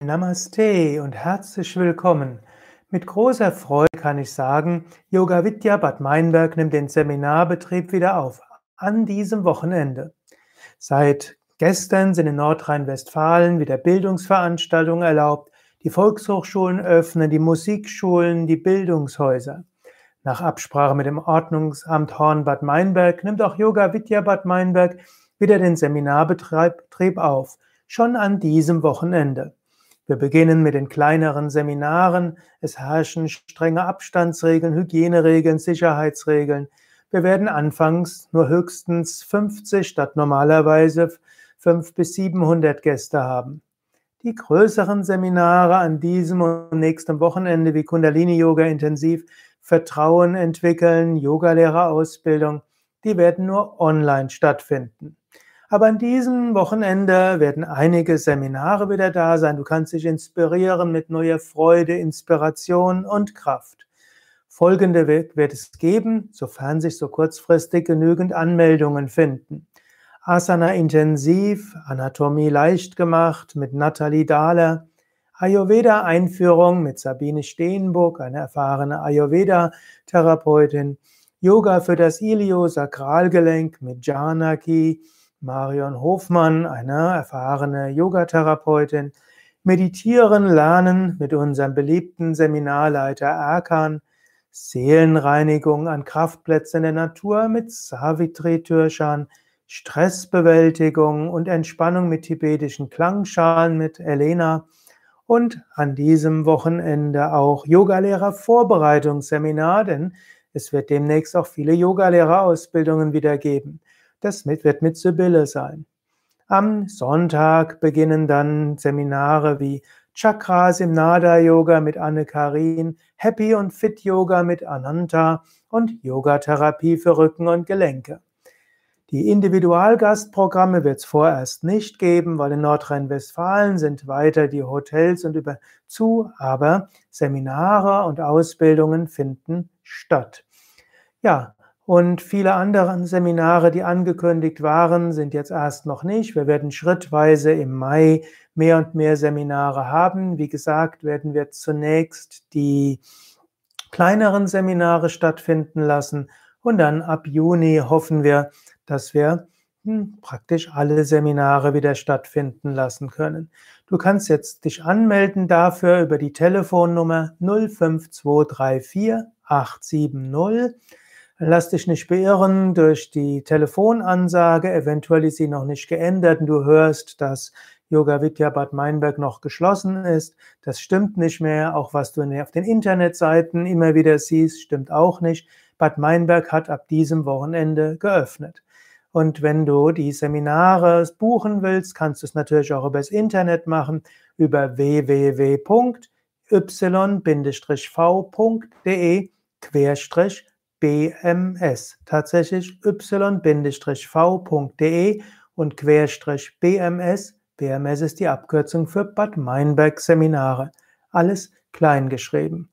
Namaste und herzlich willkommen. Mit großer Freude kann ich sagen, Yoga Vidya Bad Meinberg nimmt den Seminarbetrieb wieder auf. An diesem Wochenende. Seit gestern sind in Nordrhein-Westfalen wieder Bildungsveranstaltungen erlaubt. Die Volkshochschulen öffnen, die Musikschulen, die Bildungshäuser. Nach Absprache mit dem Ordnungsamt Horn Bad Meinberg nimmt auch Yoga Vidya Bad Meinberg wieder den Seminarbetrieb auf. Schon an diesem Wochenende. Wir beginnen mit den kleineren Seminaren. Es herrschen strenge Abstandsregeln, Hygieneregeln, Sicherheitsregeln. Wir werden anfangs nur höchstens 50 statt normalerweise 5 bis 700 Gäste haben. Die größeren Seminare an diesem und nächsten Wochenende wie Kundalini Yoga intensiv, Vertrauen entwickeln, Yogalehrerausbildung, die werden nur online stattfinden. Aber an diesem Wochenende werden einige Seminare wieder da sein. Du kannst dich inspirieren mit neuer Freude, Inspiration und Kraft. Folgende wird, es geben, sofern sich so kurzfristig genügend Anmeldungen finden. Asana intensiv, Anatomie leicht gemacht mit Nathalie Dahler, Ayurveda Einführung mit Sabine Steenburg, eine erfahrene Ayurveda Therapeutin, Yoga für das Iliosakralgelenk mit Janaki, Marion Hofmann, eine erfahrene Yogatherapeutin, meditieren lernen mit unserem beliebten Seminarleiter Erkan, Seelenreinigung an Kraftplätzen der Natur mit Savitri Türschan, Stressbewältigung und Entspannung mit tibetischen Klangschalen mit Elena und an diesem Wochenende auch Yogalehrer Vorbereitungsseminar, denn es wird demnächst auch viele Yogalehrerausbildungen wieder geben. Das wird mit Sibylle sein. Am Sonntag beginnen dann Seminare wie Chakras im Nada Yoga mit Anne Karin, Happy und Fit Yoga mit Ananta und Yogatherapie für Rücken und Gelenke. Die Individualgastprogramme wird es vorerst nicht geben, weil in Nordrhein-Westfalen sind weiter die Hotels und über zu, aber Seminare und Ausbildungen finden statt. Ja, und viele andere Seminare, die angekündigt waren, sind jetzt erst noch nicht. Wir werden schrittweise im Mai mehr und mehr Seminare haben. Wie gesagt, werden wir zunächst die kleineren Seminare stattfinden lassen und dann ab Juni hoffen wir, dass wir hm, praktisch alle Seminare wieder stattfinden lassen können. Du kannst jetzt dich anmelden dafür über die Telefonnummer 05234 870 Lass dich nicht beirren durch die Telefonansage, eventuell ist sie noch nicht geändert und du hörst, dass Yoga Vidya Bad Meinberg noch geschlossen ist. Das stimmt nicht mehr. Auch was du auf den Internetseiten immer wieder siehst, stimmt auch nicht. Bad Meinberg hat ab diesem Wochenende geöffnet. Und wenn du die Seminare buchen willst, kannst du es natürlich auch übers Internet machen, über www.y-v.de querstrich BMS. Tatsächlich y-v.de und Querstrich BMS. BMS ist die Abkürzung für Bad Meinberg Seminare. Alles klein geschrieben.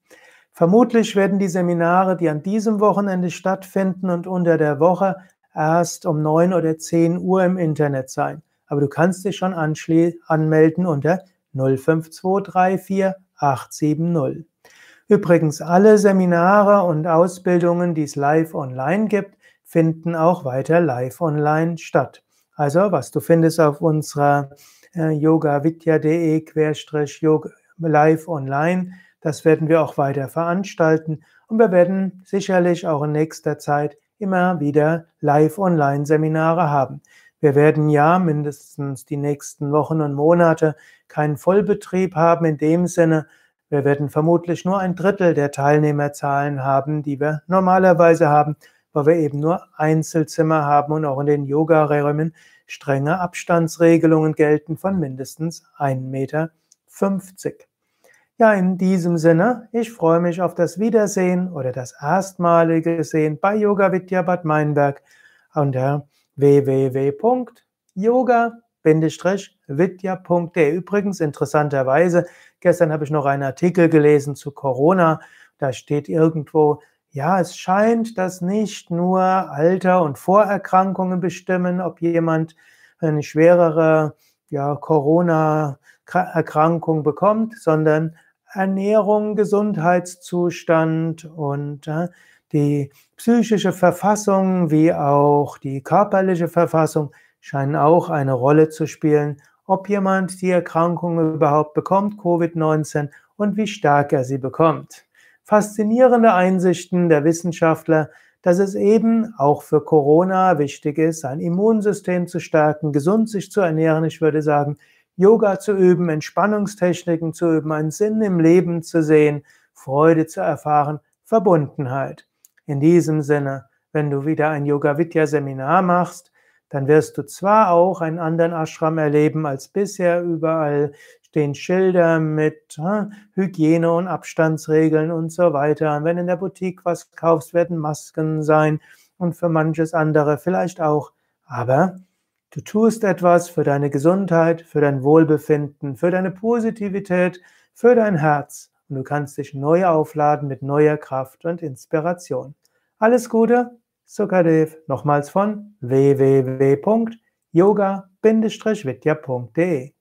Vermutlich werden die Seminare, die an diesem Wochenende stattfinden und unter der Woche erst um 9 oder 10 Uhr im Internet sein. Aber du kannst dich schon anmelden unter 05234 870. Übrigens, alle Seminare und Ausbildungen, die es live online gibt, finden auch weiter live online statt. Also, was du findest auf unserer äh, yogavidya.de live online, das werden wir auch weiter veranstalten und wir werden sicherlich auch in nächster Zeit immer wieder live online Seminare haben. Wir werden ja mindestens die nächsten Wochen und Monate keinen Vollbetrieb haben in dem Sinne, wir werden vermutlich nur ein Drittel der Teilnehmerzahlen haben, die wir normalerweise haben, weil wir eben nur Einzelzimmer haben und auch in den Yoga-Räumen strenge Abstandsregelungen gelten von mindestens 1,50 Meter. Ja, in diesem Sinne, ich freue mich auf das Wiedersehen oder das erstmalige Sehen bei Yoga Vidya Bad Meinberg unter www.yoga vidya.de. Übrigens, interessanterweise, gestern habe ich noch einen Artikel gelesen zu Corona. Da steht irgendwo, ja, es scheint, dass nicht nur Alter und Vorerkrankungen bestimmen, ob jemand eine schwerere ja, Corona Erkrankung bekommt, sondern Ernährung, Gesundheitszustand und äh, die psychische Verfassung wie auch die körperliche Verfassung scheinen auch eine Rolle zu spielen, ob jemand die Erkrankung überhaupt bekommt, Covid-19, und wie stark er sie bekommt. Faszinierende Einsichten der Wissenschaftler, dass es eben auch für Corona wichtig ist, sein Immunsystem zu stärken, gesund sich zu ernähren. Ich würde sagen, Yoga zu üben, Entspannungstechniken zu üben, einen Sinn im Leben zu sehen, Freude zu erfahren, Verbundenheit. In diesem Sinne, wenn du wieder ein Yoga Vidya Seminar machst, dann wirst du zwar auch einen anderen Ashram erleben als bisher, überall stehen Schilder mit Hygiene- und Abstandsregeln und so weiter. Und wenn in der Boutique was kaufst, werden Masken sein und für manches andere vielleicht auch. Aber du tust etwas für deine Gesundheit, für dein Wohlbefinden, für deine Positivität, für dein Herz. Und du kannst dich neu aufladen mit neuer Kraft und Inspiration. Alles Gute, Sukadev, nochmals von www.yoga-vidya.de